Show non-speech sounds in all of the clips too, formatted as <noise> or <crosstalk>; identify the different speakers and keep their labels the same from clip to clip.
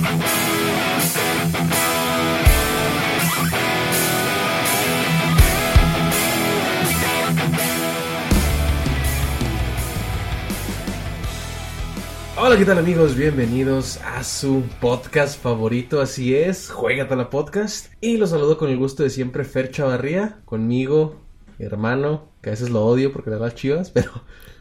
Speaker 1: Hola, ¿qué tal amigos? Bienvenidos a su podcast favorito, así es, Juegate la Podcast. Y los saludo con el gusto de siempre, Fer Chavarría, conmigo, mi hermano, que a veces lo odio porque le da las chivas, pero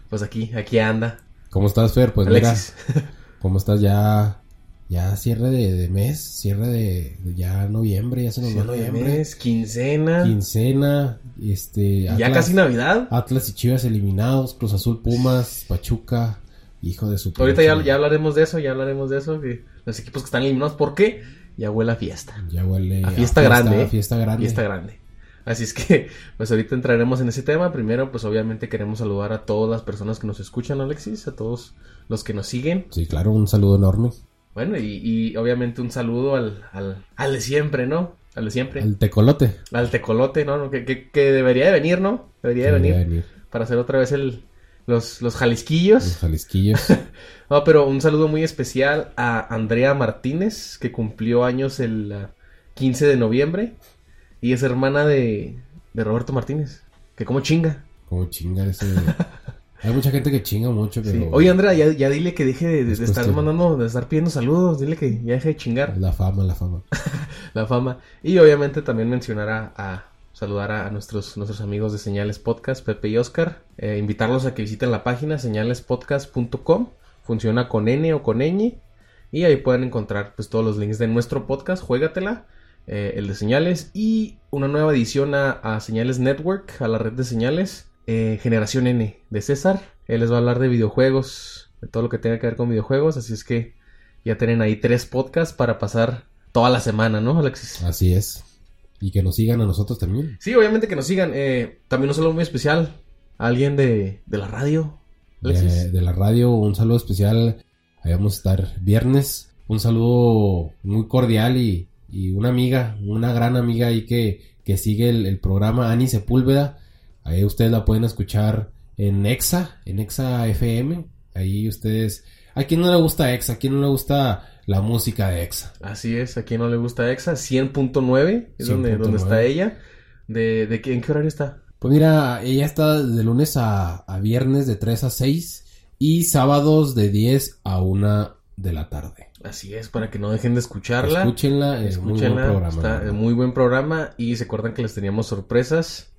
Speaker 1: pues aquí, aquí anda.
Speaker 2: ¿Cómo estás, Fer? Pues
Speaker 1: Alexis.
Speaker 2: mira, ¿cómo estás ya? Ya cierre de, de mes, cierre de, de ya noviembre, ya se nos va noviembre.
Speaker 1: Mes, quincena,
Speaker 2: Quincena, este...
Speaker 1: ya casi Navidad.
Speaker 2: Atlas y Chivas eliminados, Cruz Azul, Pumas, Pachuca, hijo de su...
Speaker 1: Ahorita ya, ya hablaremos de eso, ya hablaremos de eso, que los equipos que están eliminados, ¿por qué? Ya huele a fiesta.
Speaker 2: Ya huele
Speaker 1: A fiesta grande,
Speaker 2: a fiesta grande.
Speaker 1: Fiesta grande. Así es que, <laughs> pues ahorita entraremos en ese tema. Primero, pues obviamente queremos saludar a todas las personas que nos escuchan, Alexis, a todos los que nos siguen.
Speaker 2: Sí, claro, un saludo enorme.
Speaker 1: Bueno, y, y obviamente un saludo al, al, al de siempre, ¿no? Al de siempre. Al,
Speaker 2: tecolote.
Speaker 1: tecolote, ¿no? Que, que, que debería de venir, ¿no? Debería de venir
Speaker 2: Debería venir.
Speaker 1: para hacer otra vez el, los, los jalisquillos.
Speaker 2: Los jalisquillos. <laughs>
Speaker 1: No, pero un saludo muy especial a Andrea Martínez, que cumplió años el ah, 15 de noviembre. Y es hermana de, de Roberto Martínez. Que como chinga.
Speaker 2: Como chinga ese... <laughs> Hay mucha gente que chinga mucho,
Speaker 1: Sí.
Speaker 2: pero...
Speaker 1: Oye, Andrea, ya, ya dile que deje de, de- de
Speaker 2: Es
Speaker 1: estar mandando, de estar pidiendo saludos. Dile que ya deje de chingar
Speaker 2: La fama, la fama. <laughs>
Speaker 1: la fama. Y obviamente también mencionar a, a saludar a, a nuestros, nuestros amigos de Señales Podcast, Pepe y Oscar. Eh, invitarlos a que visiten la página señalespodcast.com. Funciona con N o con ñ. Y ahí pueden encontrar pues todos los links de nuestro podcast, Juégatela, eh, el de Señales. Y una nueva edición a, a Señales Network, a la red de Señales, eh, Generación N de César. Él les va a hablar de videojuegos, de todo lo que tenga que ver con videojuegos. Así es que ya tienen ahí tres podcasts para pasar toda la semana, ¿no, Alexis?
Speaker 2: Así es. Y que nos sigan a nosotros también.
Speaker 1: Sí, obviamente que nos sigan. Eh, también un saludo muy especial a alguien de, de la radio. Alexis.
Speaker 2: De, de la radio, un saludo especial. Ahí vamos a estar viernes. Un saludo muy cordial y, y una amiga, una gran amiga ahí que, que sigue el, el programa, Ani Sepúlveda. Ahí ustedes la pueden escuchar en Exa, en Exa FM. Ahí ustedes... ¿A quién no le gusta Exa? ¿A quién no le gusta la música de Exa?
Speaker 1: Así es, a quien no le gusta EXA, 100.9 es donde,
Speaker 2: 100.9.
Speaker 1: donde está ella. De, de qué, ¿En qué horario está?
Speaker 2: Pues mira, ella está de lunes a, a viernes de 3 a 6 y sábados de 10 a 1 de la tarde.
Speaker 1: Así es, para que no dejen de escucharla.
Speaker 2: Escúchenla, es muy buen
Speaker 1: Escúchenla,
Speaker 2: programa.
Speaker 1: está muy buen programa y se acuerdan que les teníamos sorpresas.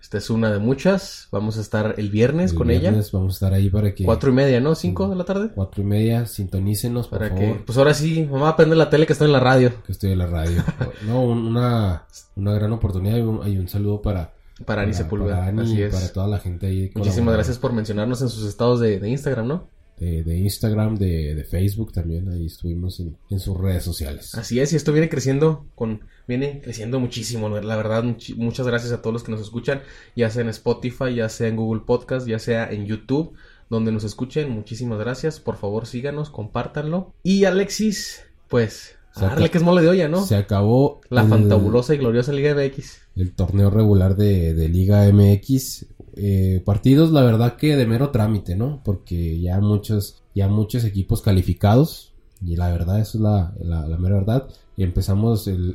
Speaker 1: Esta es una de muchas. Vamos a estar el viernes
Speaker 2: El
Speaker 1: con
Speaker 2: viernes Vamos a estar ahí para que...
Speaker 1: ella. Cuatro y media, ¿no? Cinco de la tarde.
Speaker 2: Cuatro y media, sintonícenos, por
Speaker 1: Para que, pues ahora sí, mamá, prende la tele que está en la radio.
Speaker 2: Que estoy en la radio. <laughs> no, un- una, una gran oportunidad y un, y un saludo para...
Speaker 1: Para Ani Sepúlveda,
Speaker 2: para Ani
Speaker 1: así
Speaker 2: y
Speaker 1: es.
Speaker 2: para toda la gente ahí.
Speaker 1: Muchísimas gracias por mencionarnos en sus estados de, de Instagram, ¿no?
Speaker 2: De, de Instagram, de, de Facebook también. Ahí estuvimos en, sus redes sociales.
Speaker 1: Así es, y esto viene creciendo con viene creciendo muchísimo, la verdad, muchas gracias a todos los que nos escuchan, ya sea en Spotify, ya sea en Google Podcast, ya sea en YouTube, donde nos escuchen, muchísimas gracias, por favor síganos, compártanlo. Y Alexis, pues, a
Speaker 2: Se
Speaker 1: darle
Speaker 2: aca-
Speaker 1: que es mole de olla, ¿no?
Speaker 2: Se acabó
Speaker 1: La
Speaker 2: el-
Speaker 1: fantabulosa y gloriosa Liga MX.
Speaker 2: el torneo regular de, de Liga MX. Eh, partidos, la verdad que de mero trámite, ¿no? Porque ya muchos, ya muchos equipos calificados. Y la verdad, eso es la, la, la mera verdad. Y empezamos el,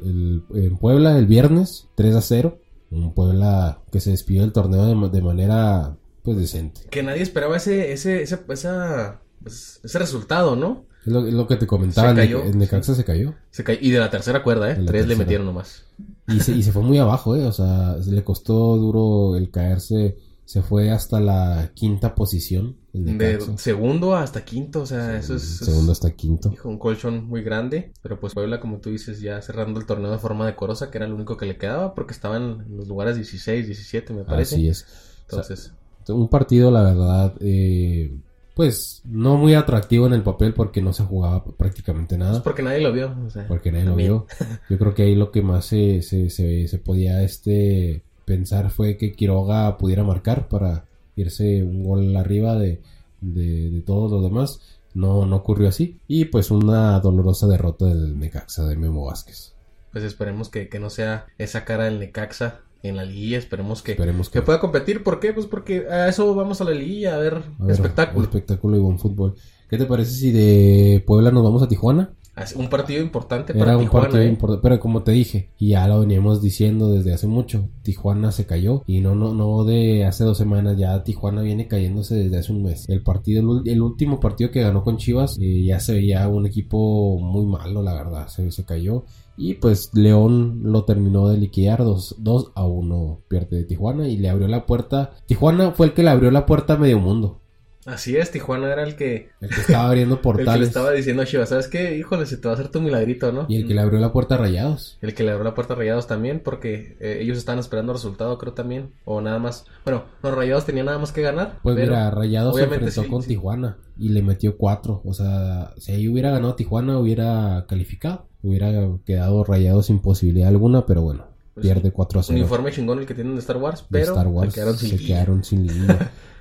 Speaker 2: el- en Puebla el viernes, 3 a 0. Un Puebla que se despidió del torneo de, de manera, pues, decente.
Speaker 1: Que nadie esperaba ese, ese, ese, esa, pues, ese resultado, ¿no?
Speaker 2: Es lo, es lo que te comentaba,
Speaker 1: Se cayó.
Speaker 2: El Necaxa se cayó.
Speaker 1: Se ca- Y de la tercera cuerda, ¿eh? Tres le metieron nomás.
Speaker 2: Y se, y se fue muy abajo, ¿eh? O sea, le costó duro el caerse. Se fue hasta la quinta posición. El
Speaker 1: De segundo hasta quinto, o sea, eso es...
Speaker 2: Segundo hasta quinto.
Speaker 1: Hijo, un colchón muy grande, pero pues Puebla, como tú dices, ya cerrando el torneo de forma decorosa, que era lo único que le quedaba, porque estaban en los lugares 16, 17, me parece.
Speaker 2: Así es.
Speaker 1: Entonces,
Speaker 2: Un partido, la verdad, eh, pues no muy atractivo en el papel porque no se jugaba prácticamente nada.
Speaker 1: porque nadie lo vio. o sea,
Speaker 2: Porque nadie lo vio. Yo creo que ahí lo que más se, se, se, se podía este pensar fue que Quiroga pudiera marcar para irse un gol arriba de, de, de todos los demás. No, no ocurrió así. Y pues una dolorosa derrota del Necaxa de Memo Vázquez.
Speaker 1: Pues esperemos que, que no sea esa cara del Necaxa en la liguilla, esperemos que,
Speaker 2: Esperemos
Speaker 1: que
Speaker 2: que,
Speaker 1: pueda competir. ¿Por qué? Pues porque a eso vamos a la liguilla, a ver,
Speaker 2: a ver,
Speaker 1: espectáculo.
Speaker 2: Espectáculo y buen fútbol. ¿Qué te parece si de Puebla nos vamos a Tijuana?
Speaker 1: Un partido importante para
Speaker 2: Era un
Speaker 1: Tijuana,
Speaker 2: partido
Speaker 1: ¿eh?
Speaker 2: importante, pero como te dije, y ya lo veníamos diciendo desde hace mucho, Tijuana se cayó y no no no de hace dos semanas, ya Tijuana viene cayéndose desde hace un mes. El partido, el, último partido que ganó con Chivas, eh, ya se veía un equipo muy malo, la verdad, se, se cayó. Y pues León lo terminó de liquidar 2 a 1, pierde de Tijuana y le abrió la puerta. Tijuana fue el que le abrió la puerta a medio mundo,
Speaker 1: Así es, Tijuana era el que,
Speaker 2: el que estaba abriendo <laughs>
Speaker 1: el que le
Speaker 2: portales
Speaker 1: estaba diciendo a Chivas, ¿sabes qué? Híjole, se te va a hacer tu milagrito, ¿no?
Speaker 2: y el que le abrió la puerta a Rayados.
Speaker 1: El que le abrió la puerta a Rayados también, porque eh, ellos estaban esperando resultado, creo también. O nada más. Bueno, los Rayados tenían nada más que ganar.
Speaker 2: Pues
Speaker 1: pero
Speaker 2: mira, Rayados se enfrentó
Speaker 1: sí,
Speaker 2: con
Speaker 1: sí.
Speaker 2: Tijuana y le metió cuatro. O sea, si ahí hubiera ganado Tijuana, hubiera calificado. Hubiera quedado Rayados sin posibilidad alguna, pero bueno, pierde 4 a
Speaker 1: Un
Speaker 2: 0.
Speaker 1: uniforme chingón el que tienen de Star Wars, pero
Speaker 2: Star Wars
Speaker 1: se quedaron sin
Speaker 2: se quedaron sin.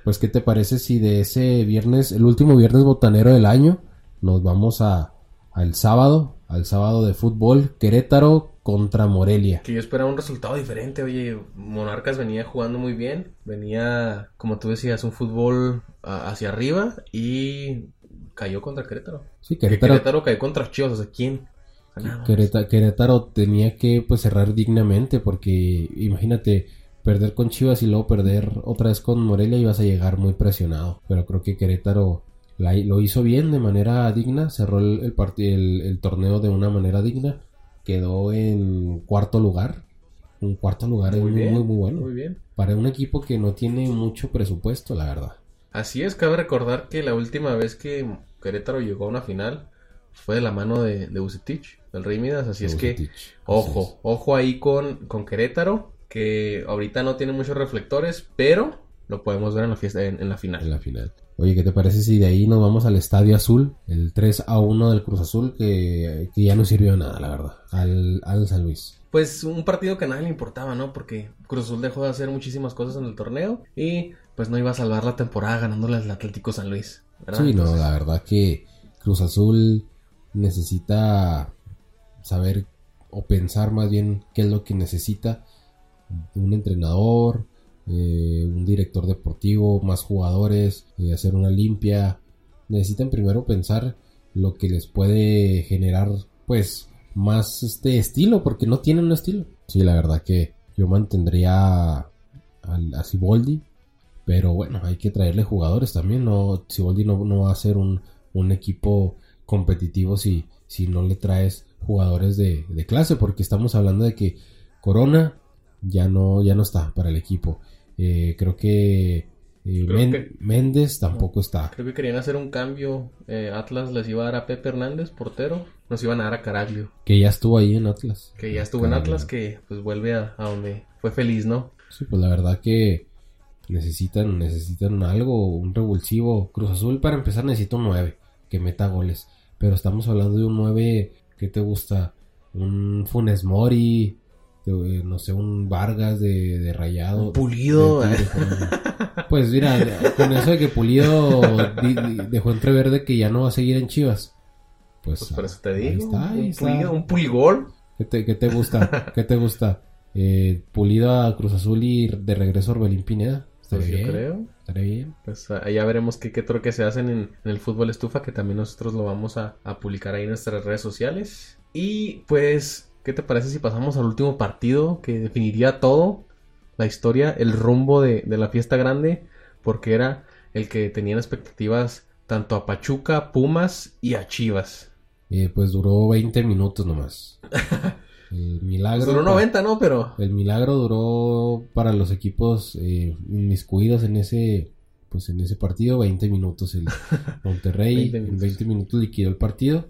Speaker 2: Pues, ¿qué te parece si de ese viernes, el último viernes botanero del año, nos vamos a al sábado, al sábado de fútbol, Querétaro contra Morelia?
Speaker 1: Que yo esperaba un resultado diferente. Oye, Monarcas venía jugando muy bien. Venía, como tú decías, un fútbol hacia arriba y cayó contra Querétaro.
Speaker 2: Sí,
Speaker 1: Que
Speaker 2: Querétaro,
Speaker 1: Querétaro cayó contra Chivas. O sea, ¿quién?
Speaker 2: Querétaro, Querétaro tenía que pues cerrar dignamente porque imagínate perder con Chivas y luego perder otra vez con Morelia ibas a llegar muy presionado. Pero creo que Querétaro la- lo hizo bien de manera digna, cerró el, el, el- el torneo de una manera digna, quedó en cuarto lugar. Un cuarto lugar es
Speaker 1: Muy bien,
Speaker 2: muy, muy bueno.
Speaker 1: Muy bien.
Speaker 2: Para un equipo que no tiene mucho presupuesto, la verdad.
Speaker 1: Así es, cabe recordar que la última vez que Querétaro llegó a una final fue de la mano de, de del Rey Midas. Así es que, ojo, ojo ahí con, con Querétaro, que ahorita no tiene muchos reflectores, pero lo podemos ver en la fiesta, en, en la final.
Speaker 2: en la final. Oye, ¿qué te parece si de ahí nos vamos al Estadio Azul? El 3 a 1 del Cruz Azul, que, que ya no sirvió de nada, la verdad, al, al San Luis.
Speaker 1: Pues un partido que a nadie le importaba, ¿no? Porque Cruz Azul dejó de hacer muchísimas cosas en el torneo y pues no iba a salvar la temporada ganándole al Atlético San Luis. ¿verdad?
Speaker 2: Sí, no,
Speaker 1: Entonces,
Speaker 2: la verdad que Cruz Azul necesita saber o pensar más bien qué es lo que necesita un entrenador, eh, un director deportivo, más jugadores, eh, hacer una limpia. Necesitan primero pensar lo que les puede generar, pues, más este estilo, porque no tienen un estilo. Sí, la verdad que yo mantendría a Siboldi, pero bueno, hay que traerle jugadores también. No, Siboldi no, no va a ser un, un equipo competitivo si, si no le traes jugadores de, de clase, porque estamos hablando de que Corona ya no, ya no está para el equipo. Eh, creo que, eh,
Speaker 1: Creo
Speaker 2: Men-
Speaker 1: que-
Speaker 2: Méndez tampoco está.
Speaker 1: Creo que querían hacer un cambio. eh, Atlas les iba a dar a Pepe Hernández, portero. Nos iban a dar a Caraglio,
Speaker 2: Que ya estuvo ahí en Atlas.
Speaker 1: que ya estuvo en. Atlas, que pues vuelve a, a donde fue feliz, ¿no?
Speaker 2: Sí, pues la verdad que necesitan, necesitan algo, un revulsivo. Cruz Azul para empezar necesita un 9 que meta goles. Pero estamos hablando de un 9 que te gusta, un Funes Mori, de- no sé, un Vargas de, de Rayado.
Speaker 1: Un Pulido,
Speaker 2: de Pues mira, con eso de que Pulido dejó entrever de que ya no va a seguir en Chivas. Pues,
Speaker 1: Pues por eso te
Speaker 2: ahí
Speaker 1: digo.
Speaker 2: está, ahí
Speaker 1: un,
Speaker 2: está.
Speaker 1: pulido, un puligol.
Speaker 2: ¿Qué te, qué te gusta? ¿Qué te gusta? Eh, pulido a Cruz Azul y de regreso a Orbelín Pineda.
Speaker 1: Pues yo
Speaker 2: bien.
Speaker 1: creo.
Speaker 2: Estaría bien.
Speaker 1: Pues ah, ya veremos qué, qué troque se hacen en, en el fútbol estufa, que también nosotros lo vamos a, a publicar ahí en nuestras redes sociales. Y pues, ¿qué te parece si pasamos al último partido que definiría todo? La historia, el rumbo de, de la fiesta grande, porque era el que tenían expectativas tanto a Pachuca, Pumas y a Chivas.
Speaker 2: Eh, pues duró 20 minutos nomás. <laughs> El milagro.
Speaker 1: Duró 90, ¿no? Pero
Speaker 2: El milagro duró para los equipos eh, inmiscuidos en ese pues en ese partido 20 minutos el <laughs> Monterrey
Speaker 1: 20
Speaker 2: en
Speaker 1: minutos.
Speaker 2: 20 minutos liquidó el partido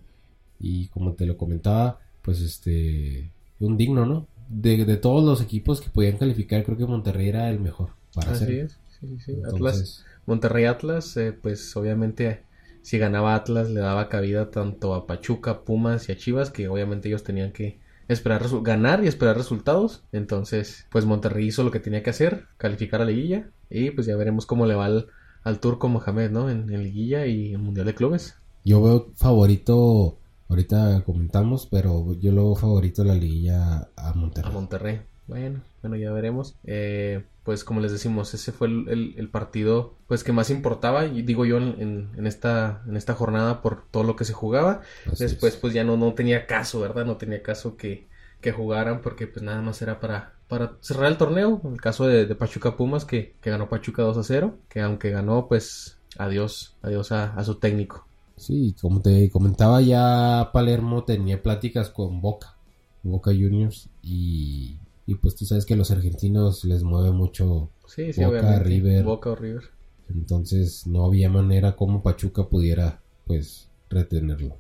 Speaker 2: y como te lo comentaba pues este un digno no de, de todos los equipos que podían calificar creo que Monterrey era el mejor para
Speaker 1: así
Speaker 2: hacer
Speaker 1: es. Sí, sí, sí. Atlas,
Speaker 2: entonces
Speaker 1: Monterrey Atlas, eh, pues obviamente si ganaba Atlas le daba cabida tanto a Pachuca, Pumas y a Chivas, que obviamente ellos tenían que esperar ganar y esperar resultados. Entonces, pues Monterrey hizo lo que tenía que hacer, calificar a liguilla y pues ya veremos cómo le va al, al turco Mohamed, ¿no? En, en liguilla y en Mundial de Clubes.
Speaker 2: yo veo favorito ahorita comentamos pero yo lo veo favorito la liguilla a
Speaker 1: Monterrey. Bueno, bueno, ya veremos. Eh, pues como les decimos, ese fue el, partido pues que más importaba, y digo yo en, en, esta, en esta jornada por todo lo que se jugaba. Después pues ya no, no tenía caso, ¿verdad? No tenía caso que, que jugaran porque pues nada más era para, para cerrar el torneo. En el caso de, Pachuca Pumas que, que, ganó Pachuca 2 a 0, que aunque ganó pues adiós, adiós a, a su técnico.
Speaker 2: Sí, como te comentaba ya Palermo tenía pláticas con Boca, Boca Juniors y y pues tú sabes que a los argentinos les mueve mucho
Speaker 1: Boca, River. Boca o River.
Speaker 2: Entonces no había manera como Pachuca pudiera pues retenerlo.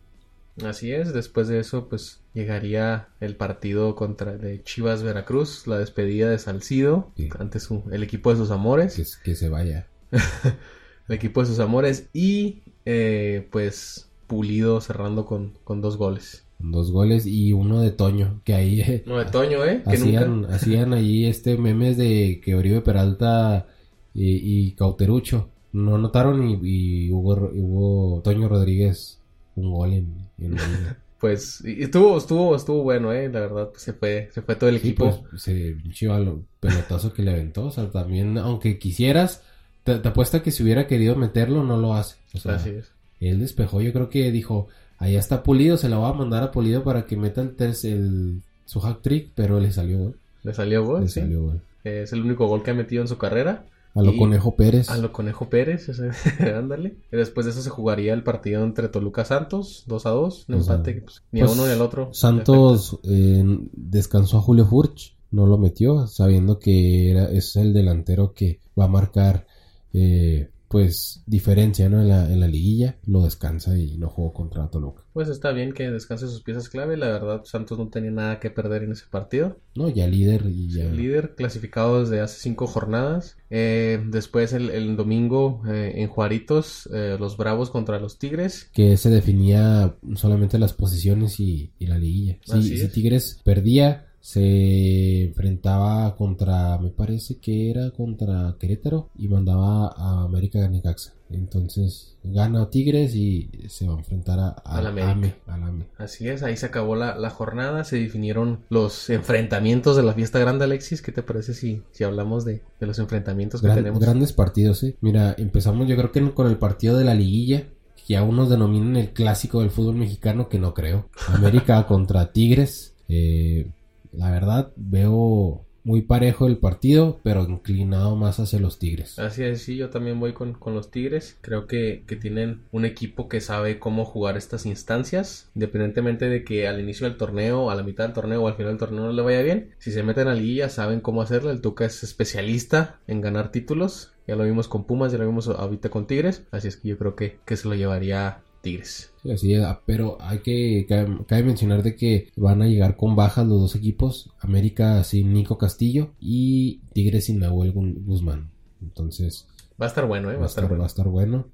Speaker 1: Así es, después de eso pues llegaría el partido contra de Chivas Veracruz, la despedida de Salcido ante su, el equipo de sus amores.
Speaker 2: Que, que se vaya. <laughs>
Speaker 1: el equipo de sus amores y eh, pues Pulido cerrando con, con dos goles
Speaker 2: dos goles y uno de Toño, que ahí...
Speaker 1: No, de Toño, ¿eh?
Speaker 2: hacían, hacían ahí este memes de que Oribe Peralta y, Cauterucho. No notaron y, hubo, Toño Rodríguez un gol en, <laughs>
Speaker 1: pues estuvo estuvo estuvo bueno eh la verdad pues, se fue se fue todo el equipo.
Speaker 2: pues, se chiva lo pelotazo que le aventó o sea también aunque quisieras te, apuesta que si hubiera querido meterlo no lo hace. O sea Así es. él despejó yo creo que dijo Ahí está Pulido, se la va a mandar a Pulido para que meta el, el su hack trick, pero le salió gol.
Speaker 1: Le salió gol, sí. es el único gol que ha metido en su carrera.
Speaker 2: A lo Conejo Pérez.
Speaker 1: A lo Conejo Pérez, <laughs> ándale. Y después de eso se jugaría el partido entre Toluca Santos, 2 a 2. Un empate, pues, ni a pues, uno ni al otro.
Speaker 2: Santos eh, descansó a Julio Furch, no lo metió, sabiendo que era, es el delantero que va a marcar eh, pues diferencia ¿no? en, la, en la liguilla, lo descansa y no jugó contra Toluca.
Speaker 1: Pues está bien que descanse sus piezas clave, la verdad Santos no tenía nada que perder en ese partido.
Speaker 2: No, ya líder y ya...
Speaker 1: líder, clasificado desde hace cinco jornadas. Eh, después el, domingo eh, en Juaritos, eh, los Bravos contra los Tigres.
Speaker 2: Que se definía solamente las posiciones y, la liguilla. si Tigres perdía, se enfrentaba contra, me parece que era contra Querétaro y mandaba a América Necaxa. Entonces gana Tigres y se va a enfrentar a, a, la América.
Speaker 1: Así es, ahí se acabó la, jornada, se definieron los enfrentamientos de la fiesta grande, Alexis. ¿Qué te parece si, si hablamos de, los enfrentamientos que tenemos?
Speaker 2: Grandes partidos, ¿eh? Mira, empezamos yo creo que con el partido de la liguilla que aún nos denominan el clásico del fútbol mexicano, que no creo. América <laughs> contra Tigres. Eh, la verdad, veo muy parejo el partido, pero inclinado más hacia los Tigres.
Speaker 1: Así es, sí, yo también voy con, los Tigres. Creo que, tienen un equipo que sabe cómo jugar estas instancias, independientemente de que al inicio del torneo, a la mitad del torneo o al final del torneo no le vaya bien. Si se meten a la liguilla, saben cómo hacerlo. El Tuca es especialista en ganar títulos. Ya lo vimos con Pumas, ya lo vimos ahorita con Tigres. Así es que yo creo que, que se lo llevaría Tigres.
Speaker 2: Sí, así es, pero hay que, cabe, mencionar de que van a llegar con bajas los dos equipos, América sin Nico Castillo y Tigres sin Nahuel Guzmán. Entonces...
Speaker 1: Va a estar bueno, ¿eh?
Speaker 2: Va, a estar, bueno. Va a estar bueno.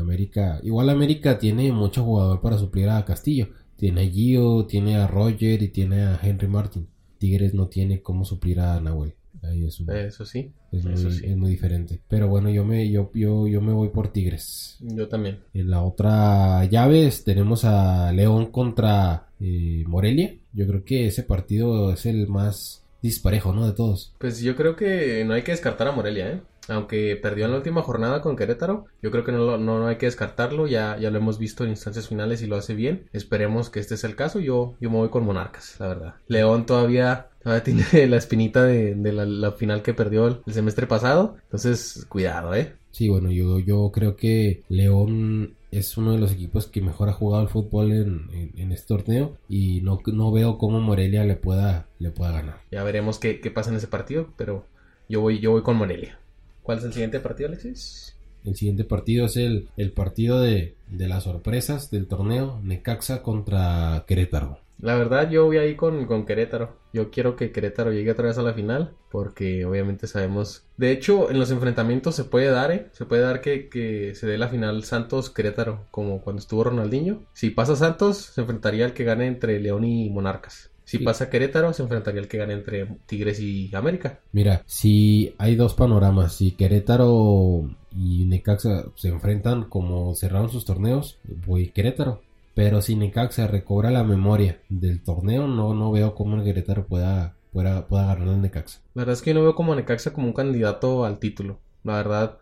Speaker 2: América, igual América tiene mucho jugador para suplir a Castillo. Tiene a Gio, tiene a Roger y tiene a Henry Martin. Tigres no tiene cómo suplir a Nahuel
Speaker 1: eso sí.
Speaker 2: Es, muy, diferente. Pero bueno, yo me, yo, yo, yo me voy por Tigres.
Speaker 1: Yo también.
Speaker 2: En la otra llave tenemos a León contra eh, Morelia. Yo creo que ese partido es el más disparejo, ¿no? De todos.
Speaker 1: Pues yo creo que no hay que descartar a Morelia, ¿eh? Aunque perdió en la última jornada con Querétaro, yo creo que no, no, hay que descartarlo. Ya, ya lo hemos visto en instancias finales y lo hace bien. Esperemos que este sea el caso. Yo, yo me voy con Monarcas, la verdad. León todavía tiene <laughs> la espinita de, la, final que perdió el, semestre pasado. Entonces, cuidado, ¿eh?
Speaker 2: Sí, bueno, yo, yo creo que León es uno de los equipos que mejor ha jugado el fútbol en, este torneo y no, no veo cómo Morelia le pueda, le pueda ganar.
Speaker 1: Ya veremos qué, pasa en ese partido, pero yo voy, yo voy con Morelia. ¿Cuál es el siguiente partido, Alexis?
Speaker 2: El siguiente partido es el, el partido de, de las sorpresas del torneo, Necaxa contra Querétaro.
Speaker 1: La verdad, yo voy ahí con, con Querétaro. Yo quiero que Querétaro llegue otra vez a la final, porque obviamente sabemos. De hecho, en los enfrentamientos se puede dar, ¿eh? Se puede dar que, que se dé la final Santos-Querétaro, como cuando estuvo Ronaldinho. Si pasa Santos, se enfrentaría al que gane entre León y Monarcas. Si pasa Querétaro, se enfrentaría al que gane entre Tigres y América.
Speaker 2: Mira, si hay dos panoramas. Si Querétaro y Necaxa se enfrentan como cerraron sus torneos, voy Querétaro. Pero si Necaxa recobra la memoria del torneo, no, no veo cómo el Querétaro pueda, pueda, pueda ganar el Necaxa.
Speaker 1: La verdad es que yo no veo como a Necaxa como un candidato al título. La verdad,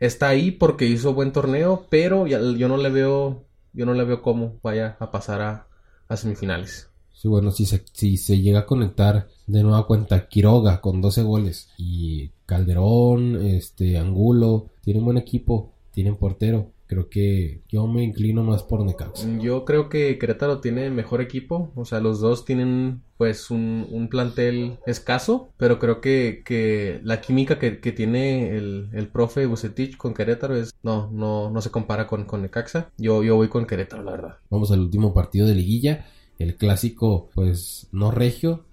Speaker 1: está ahí porque hizo buen torneo, pero yo no le veo, yo no le veo cómo vaya a pasar a, a semifinales.
Speaker 2: Sí, bueno, si se, si se llega a conectar de nueva cuenta Quiroga con 12 goles y Calderón, este, Angulo, tienen buen equipo, tienen portero. Creo que yo me inclino más por Necaxa.
Speaker 1: Yo creo que Querétaro tiene mejor equipo, o sea, los dos tienen pues un, un plantel escaso, pero creo que, que la química que, que tiene el, el profe Bucetich con Querétaro es, no, no, no se compara con, con Necaxa. Yo, yo voy con Querétaro, la verdad.
Speaker 2: Vamos al último partido de liguilla, el clásico, pues no regio,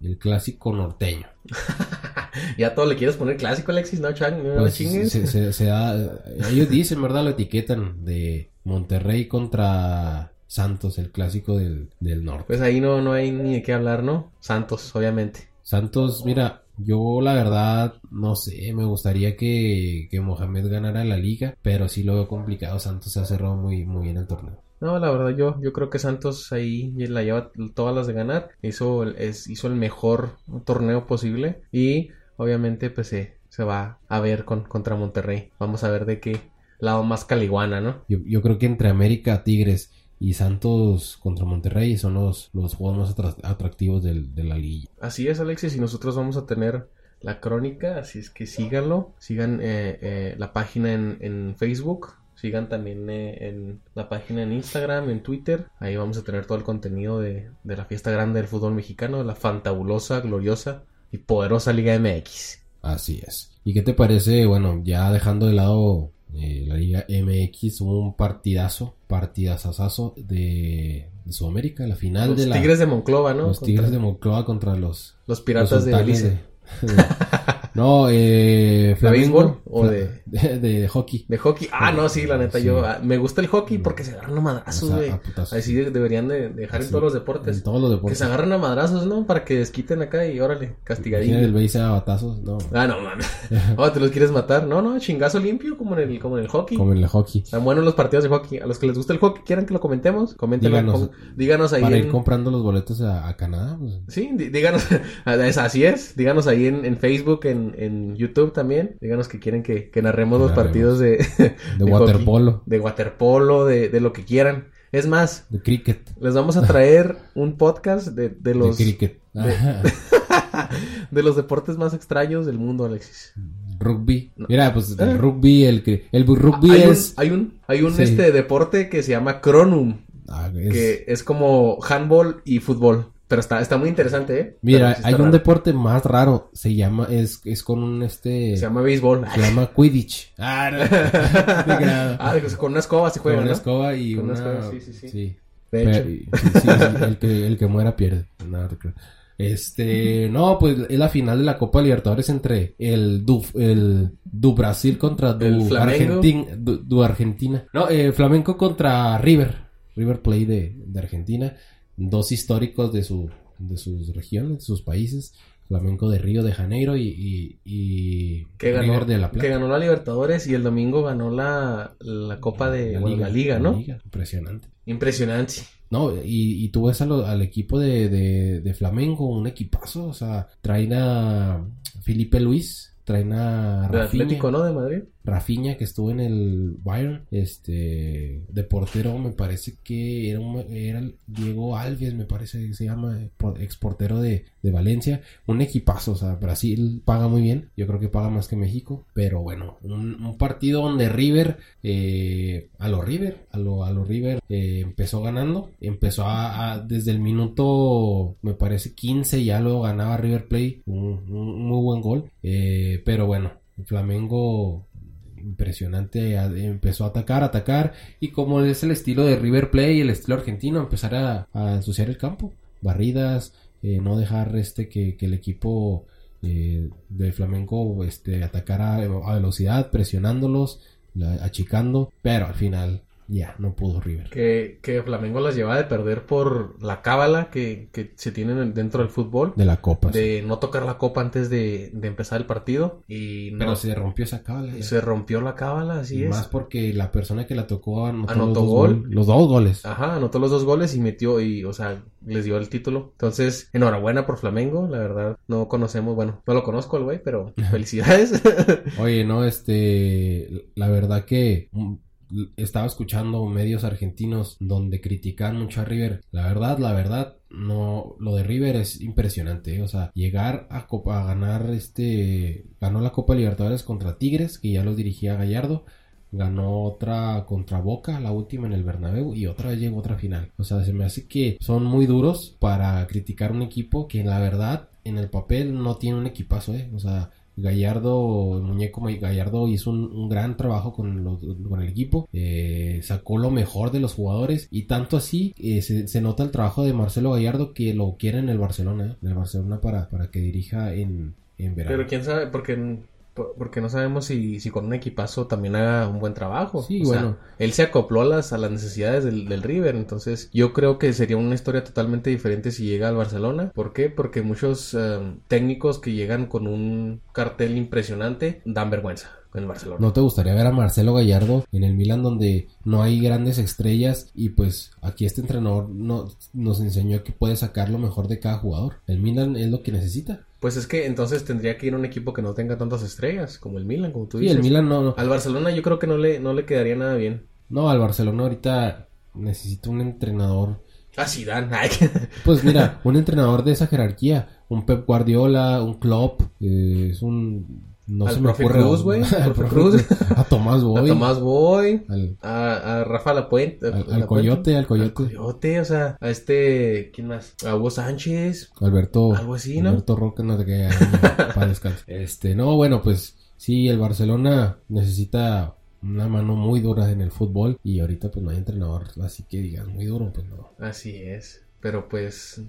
Speaker 2: el clásico norteño. <laughs>
Speaker 1: ya todo le quieres poner clásico, Alexis, no, Chan, no
Speaker 2: Pues,
Speaker 1: chingues.
Speaker 2: se, se- se da- ellos dicen, ¿verdad? Lo etiquetan de Monterrey contra Santos, el clásico del, del norte.
Speaker 1: Pues ahí no, no hay ni de qué hablar, ¿no? Santos, obviamente.
Speaker 2: Santos, mira, yo la verdad no sé, me gustaría que, que Mohamed ganara la liga, pero sí lo veo complicado. Santos se ha cerrado muy, muy bien el torneo.
Speaker 1: No, la verdad yo, yo creo que Santos ahí la lleva todas las de ganar. Hizo el, es, hizo el mejor torneo posible y obviamente pues se, se va a ver con, contra Monterrey. Vamos a ver de qué lado más caliguana, ¿no?
Speaker 2: Yo, yo creo que entre América, Tigres y Santos contra Monterrey son los, los juegos más atra- atractivos del- de la liga.
Speaker 1: Así es, Alexis, y nosotros vamos a tener la crónica, así es que síganlo, sigan eh, eh, la página en, en Facebook, sigan también eh, en la página en Instagram, en Twitter, ahí vamos a tener todo el contenido de, de la fiesta grande del fútbol mexicano, de la fantabulosa, gloriosa y poderosa Liga MX.
Speaker 2: Así es. ¿Y qué te parece? Bueno, ya dejando de lado eh, la Liga MX, hubo un partidazo, partidazazazo de, de Sudamérica, la final
Speaker 1: Los
Speaker 2: de la...
Speaker 1: Tigres de Monclova, ¿no?
Speaker 2: los
Speaker 1: Contra
Speaker 2: Tigres de Moncloa contra los...
Speaker 1: los Piratas
Speaker 2: los
Speaker 1: de Belice.
Speaker 2: de- no, eh... Flamengo,
Speaker 1: o <laughs> de-
Speaker 2: de, de hockey.
Speaker 1: De hockey. Ah, no, sí, la neta,
Speaker 2: Sí.
Speaker 1: yo ah, me gusta el hockey porque se agarran a madrazos,
Speaker 2: O sea,
Speaker 1: güey.
Speaker 2: putazos.
Speaker 1: Así de- deberían de dejar en todos los deportes.
Speaker 2: En todos los
Speaker 1: Que
Speaker 2: deportes.
Speaker 1: se agarran a madrazos, ¿no? Para que desquiten acá y órale,
Speaker 2: Imagina el
Speaker 1: castigadillo.
Speaker 2: béis a batazos, no.
Speaker 1: Ah, no, mames. <laughs> Oh, te los quieres matar. No, no, chingazo limpio como en el, como en el hockey.
Speaker 2: Como en el hockey.
Speaker 1: Están buenos los partidos de hockey. A los que les gusta el hockey, quieran que lo comentemos, coméntenlo.
Speaker 2: Díganos.
Speaker 1: ahí
Speaker 2: Para
Speaker 1: en...
Speaker 2: ir comprando los boletos a, a Canadá, pues,
Speaker 1: Sí, dí- díganos, <laughs> así es, díganos ahí en, en Facebook, en, en YouTube también, díganos que quieren que, que narremos
Speaker 2: Que
Speaker 1: los
Speaker 2: narremos.
Speaker 1: partidos de, <laughs>
Speaker 2: waterpolo,
Speaker 1: de waterpolo, de, de lo que quieran. Es más,
Speaker 2: de cricket,
Speaker 1: les vamos a traer un podcast de, de los
Speaker 2: de cricket. <laughs>
Speaker 1: de los deportes más extraños del mundo, Alexis.
Speaker 2: rugby. Mira, pues
Speaker 1: Eh.
Speaker 2: el rugby, el rugby
Speaker 1: hay, un,
Speaker 2: es,
Speaker 1: hay un hay un
Speaker 2: Sí.
Speaker 1: este deporte que se llama Cronum,
Speaker 2: ah, es-
Speaker 1: que es como handball y fútbol, pero está está muy interesante, ¿eh?
Speaker 2: Mira,
Speaker 1: sí
Speaker 2: hay un deporte más raro, se llama es es con un este
Speaker 1: se llama béisbol.
Speaker 2: se llama <laughs> Quidditch. Ah, no. <laughs>
Speaker 1: Ah, con una escoba se
Speaker 2: con
Speaker 1: juega,
Speaker 2: una
Speaker 1: ¿no?
Speaker 2: escoba y
Speaker 1: Con una
Speaker 2: una,
Speaker 1: escoba, sí, sí, sí. De hecho.
Speaker 2: sí, sí, sí, el que el que muera pierde. No. Este, <laughs> no, pues es la final de la Copa Libertadores entre el Du, el Du Brasil contra Du,
Speaker 1: El Flamengo.
Speaker 2: Argentin- Du, Du Argentina. No, eh, Flamenco contra River, River Plate de, de Argentina, dos históricos de su de sus regiones, de sus países, Flamenco de Río de Janeiro y, y, y
Speaker 1: que ganó,
Speaker 2: River de la Plata.
Speaker 1: que ganó la Libertadores y el domingo ganó la, la Copa de bueno, la Liga,
Speaker 2: la
Speaker 1: ¿no?
Speaker 2: Liga, impresionante.
Speaker 1: Impresionante.
Speaker 2: No, y, y tú ves al equipo de, de, de Flamengo, un equipazo, o sea, traen a Felipe Luis, traen a Rafinha,
Speaker 1: Atlético, ¿no? De Madrid.
Speaker 2: Rafinha que estuvo en el Bayern, este, de portero me parece que era, un- Diego Alves, me parece que se llama, por- exportero de, Valencia, un equipazo, o sea, Brasil paga muy bien, yo creo que paga más que México, pero bueno, un, partido donde River, eh, a lo River, a lo, a lo River, eh, empezó ganando, empezó a, desde el minuto, me parece 15, ya lo ganaba River Play, un, un muy buen gol, eh, pero bueno, Flamengo impresionante empezó a atacar, atacar y como es el estilo de River Play el estilo argentino empezar a, a ensuciar el campo barridas eh, no dejar este que, que el equipo eh, de Flamenco este atacara a velocidad presionándolos achicando pero al final ya, no pudo River.
Speaker 1: Que, que Flamengo las lleva de perder por la cábala que, que se tienen dentro del fútbol.
Speaker 2: De la copa.
Speaker 1: De no tocar la copa antes de, de empezar el partido. Y no,
Speaker 2: Pero se rompió esa cábala.
Speaker 1: se rompió la cábala, así
Speaker 2: Y
Speaker 1: es.
Speaker 2: Más porque la persona que la tocó anotó,
Speaker 1: Anotó
Speaker 2: los, dos
Speaker 1: gol.
Speaker 2: gol- los dos goles.
Speaker 1: Ajá, anotó los dos goles y metió, y, o sea, les dio el título. Entonces, enhorabuena por Flamengo, la verdad. No conocemos, bueno, no lo conozco al güey, pero felicidades. <laughs>
Speaker 2: Oye, no, este, la verdad que estaba escuchando medios argentinos donde critican mucho a River. La verdad, la verdad, no, lo de River es impresionante, ¿eh? o sea, llegar a, Copa, a ganar este, ganó la Copa Libertadores contra Tigres, que ya los dirigía Gallardo. Ganó otra contra Boca, la última en el Bernabéu, y otra vez llegó otra final. O sea, se me hace que son muy duros para criticar un equipo que la verdad en el papel no tiene un equipazo, ¿eh? O sea, Gallardo, el muñeco Gallardo hizo un, gran trabajo con, con el equipo, eh, sacó lo mejor de los jugadores y tanto así eh, se, se nota el trabajo de Marcelo Gallardo que lo quiere en el Barcelona, en el Barcelona para, para que dirija en, en verano.
Speaker 1: pero quién sabe, porque, porque no sabemos si, si con un equipazo también haga un buen trabajo.
Speaker 2: Sí,
Speaker 1: O sea,
Speaker 2: bueno.
Speaker 1: él se acopló a las, a las necesidades del, del River, entonces yo creo que sería una historia totalmente diferente si llega al Barcelona. ¿Por qué? Porque muchos eh, técnicos que llegan con un cartel impresionante dan vergüenza en el Barcelona.
Speaker 2: ¿No te gustaría ver a Marcelo Gallardo en el Milan donde no hay grandes estrellas y pues aquí este entrenador no, nos enseñó que puede sacar lo mejor de cada jugador? El Milan es lo que necesita.
Speaker 1: Pues es que entonces tendría que ir a un equipo que no tenga tantas estrellas, como el Milan, como tú
Speaker 2: Sí,
Speaker 1: dices.
Speaker 2: el Milan no, no,
Speaker 1: Al Barcelona yo creo que no le, no le quedaría nada bien.
Speaker 2: no, al Barcelona ahorita necesita un entrenador
Speaker 1: Ah, Zidane. <laughs> Ay,
Speaker 2: Pues mira, un entrenador de esa jerarquía, un Pep Guardiola, un Klopp, eh, es un... No
Speaker 1: Al
Speaker 2: se me
Speaker 1: profe
Speaker 2: ocurre.
Speaker 1: Cruz, güey, <laughs>
Speaker 2: al
Speaker 1: al
Speaker 2: profe Cruz, A Tomás
Speaker 1: a
Speaker 2: Boy.
Speaker 1: Tomás Boy,
Speaker 2: Al,
Speaker 1: a, a Rafa Lapuente.
Speaker 2: al- al
Speaker 1: Lapuente.
Speaker 2: Coyote, al
Speaker 1: Al
Speaker 2: Coyote.
Speaker 1: Coyote, o sea, a este, ¿quién más? A Hugo Sánchez.
Speaker 2: Alberto.
Speaker 1: Algo así, ¿no?
Speaker 2: Alberto Roca, no sé qué. <laughs> Para descansar. Este, no, bueno, pues sí, el Barcelona necesita una mano muy dura en el fútbol y ahorita pues no hay entrenador, así que digas muy duro, pues no.
Speaker 1: Así es. Pero pues,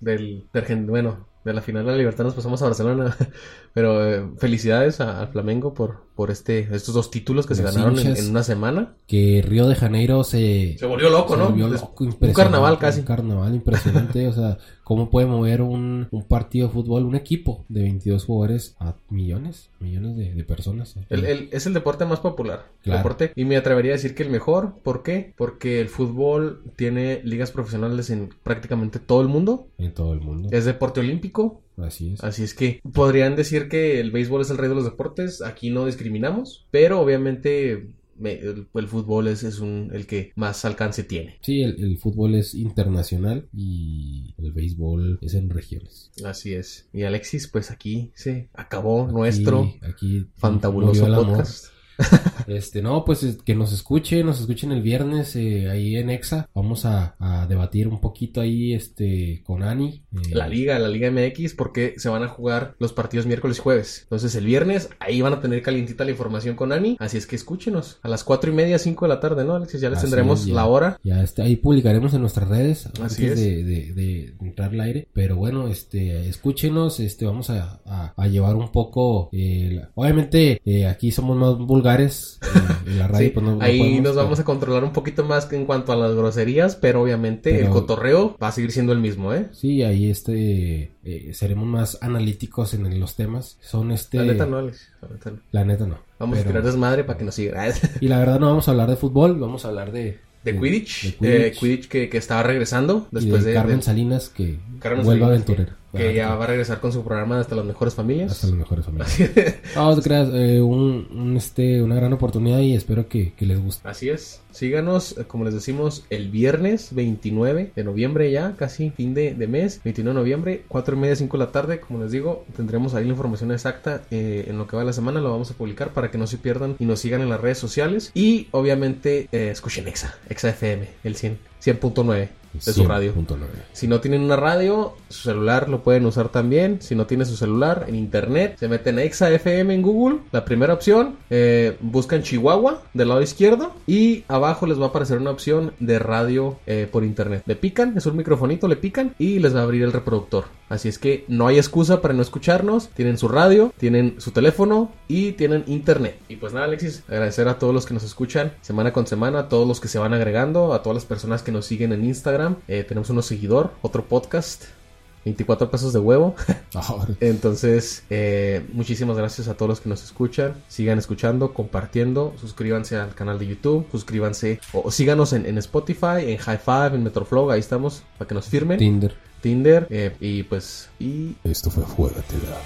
Speaker 1: del, de Argen- bueno, de la final de la libertad nos pasamos a Barcelona. <laughs> Pero eh, felicidades al Flamengo por, por este, estos dos títulos que se
Speaker 2: Los
Speaker 1: ganaron en, una semana.
Speaker 2: Que Río de Janeiro se...
Speaker 1: Se volvió loco,
Speaker 2: se
Speaker 1: ¿no?
Speaker 2: volvió loco,
Speaker 1: un carnaval casi.
Speaker 2: Un carnaval impresionante, o sea, ¿cómo puede mover un, un partido de fútbol, un equipo de 22 jugadores a millones, millones de, de personas?
Speaker 1: El- el- es el deporte más popular.
Speaker 2: Claro.
Speaker 1: Deporte, y me atrevería a decir que el mejor. ¿Por qué? Porque el fútbol tiene ligas profesionales en prácticamente todo el mundo.
Speaker 2: En todo el mundo.
Speaker 1: Es deporte olímpico.
Speaker 2: Así es.
Speaker 1: Así es que podrían decir que el béisbol es el rey de los deportes. Aquí no discriminamos. Pero obviamente me- el, el fútbol es, es un, el que más alcance tiene.
Speaker 2: Sí, el, el fútbol es internacional y el béisbol es en regiones.
Speaker 1: Así es. Y Alexis, pues aquí se acabó
Speaker 2: Aquí-
Speaker 1: nuestro
Speaker 2: aquí
Speaker 1: fantabuloso podcast.
Speaker 2: Este, no, pues es- que nos escuchen, nos escuchen el viernes eh, ahí en Exa. Vamos a, a debatir un poquito ahí este con Ani. eh,
Speaker 1: la liga, la liga MX, porque se van a jugar los partidos miércoles y jueves. Entonces el viernes ahí van a tener calientita la información con Ani. Así es que escúchenos a las cuatro y media, cinco de la tarde, ¿no, Alexis? Ya les
Speaker 2: Así
Speaker 1: tendremos
Speaker 2: ya.
Speaker 1: la hora.
Speaker 2: Ya ahí publicaremos en nuestras redes
Speaker 1: Así
Speaker 2: antes
Speaker 1: es.
Speaker 2: de, de- de entrar al aire. Pero bueno, este, escúchenos, este, vamos a, a- a llevar un poco. eh, la- obviamente, aquí somos más vulgares. Eh, en la radio,
Speaker 1: Sí,
Speaker 2: pues no- no
Speaker 1: ahí
Speaker 2: podemos,
Speaker 1: nos vamos a controlar un poquito más en cuanto a las groserías, pero obviamente el cotorreo va a seguir siendo el mismo, ¿eh?
Speaker 2: Sí, ahí este, eh, seremos más analíticos en los temas. Son este.
Speaker 1: La neta no, Alex. La neta no.
Speaker 2: La neta no.
Speaker 1: Vamos
Speaker 2: Pero-
Speaker 1: a tirar desmadre para que nos sigan. <laughs>
Speaker 2: Y la verdad no vamos a hablar de fútbol, vamos a hablar de...
Speaker 1: De Quidditch,
Speaker 2: de
Speaker 1: eh, Quidditch que, que estaba regresando
Speaker 2: y
Speaker 1: después
Speaker 2: de
Speaker 1: de,
Speaker 2: Carmen
Speaker 1: de-
Speaker 2: Salinas que
Speaker 1: Carmen
Speaker 2: vuelve
Speaker 1: Salinas,
Speaker 2: aventurera.
Speaker 1: que, que ya va a regresar con su programa hasta las mejores familias.
Speaker 2: Hasta las mejores familias. <laughs> No, te creas, eh, un, un, este, una gran oportunidad y espero que, que les guste.
Speaker 1: Así es. Síganos, eh, como les decimos, el viernes 29 de noviembre ya, casi fin de, de mes, 29 de noviembre, 4 y media, 5 de la tarde. Como les digo, tendremos ahí la información exacta eh, en lo que va la semana. Lo vamos a publicar para que no se pierdan y nos sigan en las redes sociales. Y obviamente, eh, escuchen Exa, Exa FM, el 100, 100.9. de su radio.
Speaker 2: 100.9.
Speaker 1: Si no tienen una radio, su celular lo pueden usar también. Si no tiene su celular, en internet, se meten a Exa FM en Google, la primera opción, eh, buscan Chihuahua del lado izquierdo y abajo les va a aparecer una opción de radio eh, por internet. Le pican, es un microfonito, le pican y les va a abrir el reproductor. Así es que no hay excusa para no escucharnos. Tienen su radio, tienen su teléfono y tienen internet. Y pues nada, Alexis, agradecer a todos los que nos escuchan semana con semana, a todos los que se van agregando, a todas las personas que nos siguen en Instagram. Eh, tenemos unos seguidor, otro podcast. 24 pesos de huevo. <laughs>
Speaker 2: Ahora.
Speaker 1: Entonces, eh, muchísimas gracias a todos los que nos escuchan. Sigan escuchando, compartiendo. Suscríbanse al canal de YouTube. Suscríbanse o, o síganos en, en Spotify, en High Five, en Metroflog. Ahí estamos para que nos firmen.
Speaker 2: Tinder.
Speaker 1: Tinder. eh, y pues, y
Speaker 2: Esto fue Juegatela.